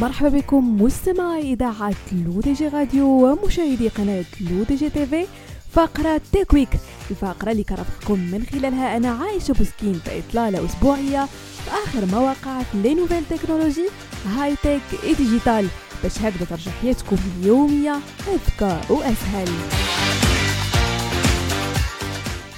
مرحبا بكم مستمعي إذاعة L'ODJ Radio ومشاهدي قناة L'ODJ TV فقرة Tech Week الفقرة اللي كنرافقكم من خلالها أنا عايشة بوسكين في إطلالة أسبوعية في آخر مواقع les nouvelles technologies high-tech et digitales باش هكذا ترجع حياتكم اليومية أذكى وأسهل.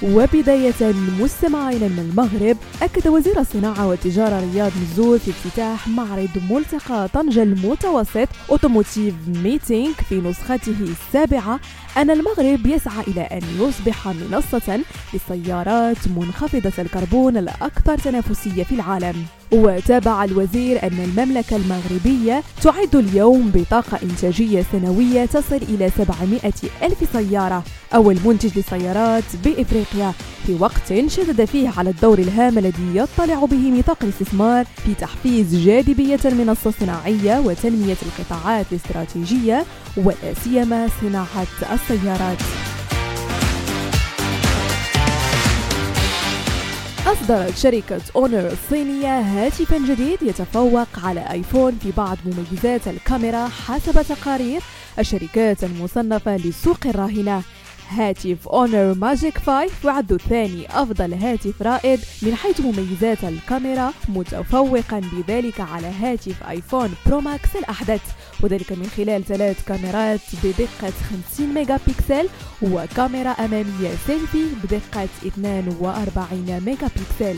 وبداية مستمعينا من المغرب أكد وزير الصناعة والتجارة رياض مزور في افتتاح معرض ملتقى طنجة المتوسط Automotive Meetings في نسخته السابعة. أن المغرب يسعى إلى أن يصبح منصة للسيارات منخفضة الكربون الأكثر تنافسية في العالم. وتابع الوزير أن المملكة المغربية تعد اليوم بطاقة إنتاجية سنوية تصل إلى 700 ألف سيارة أول منتج للسيارات بإفريقيا في وقت شدد فيه على الدور الهام الذي يطلع به ميثاق الاستثمار في تحفيز جاذبية المنصة الصناعية وتنمية القطاعات الاستراتيجية ولا سيما صناعة السيارات. أصدرت شركة Honor الصينية هاتفا جديد يتفوق على آيفون في بعض مميزات الكاميرا حسب تقارير الشركات المصنفة للسوق الراهنة. هاتف Honor Magic 5 يعد ثاني أفضل هاتف رائد من حيث مميزات الكاميرا متفوقا بذلك على هاتف آيفون Pro Max الأحدث. وذلك من خلال ثلاث كاميرات بدقة 50 ميجا بكسل وكاميرا أمامية سيلفي بدقة 42 ميجا بكسل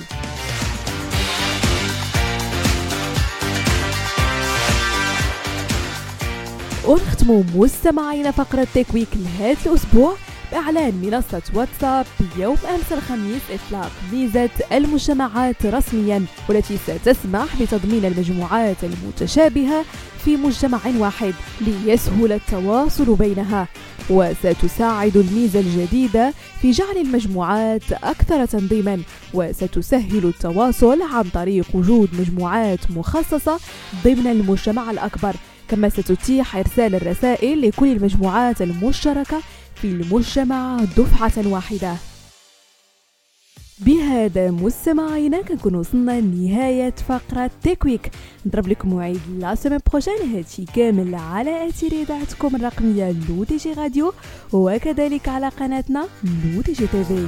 ونختم مستمعينا فقرة Tech Week لهذا الأسبوع. بإعلان منصة واتساب يوم أمس الخميس إطلاق ميزة المجتمعات رسميا والتي ستسمح بتضمين المجموعات المتشابهة في مجتمع واحد ليسهل التواصل بينها وستساعد الميزة الجديدة في جعل المجموعات أكثر تنظيما وستسهل التواصل عن طريق وجود مجموعات مخصصة ضمن المجتمع الأكبر كما ستتيح إرسال الرسائل لكل المجموعات المشتركة في المجتمع دفعة واحدة. بهذا مستمعينا كنكون وصلنا لنهاية فقرة تيكويك نضرب لكم موعد la semaine prochaine هادشي كامل على أثير إذاعتكم الرقمية L'ODJ Radio وكذلك على قناتنا L'ODJ TV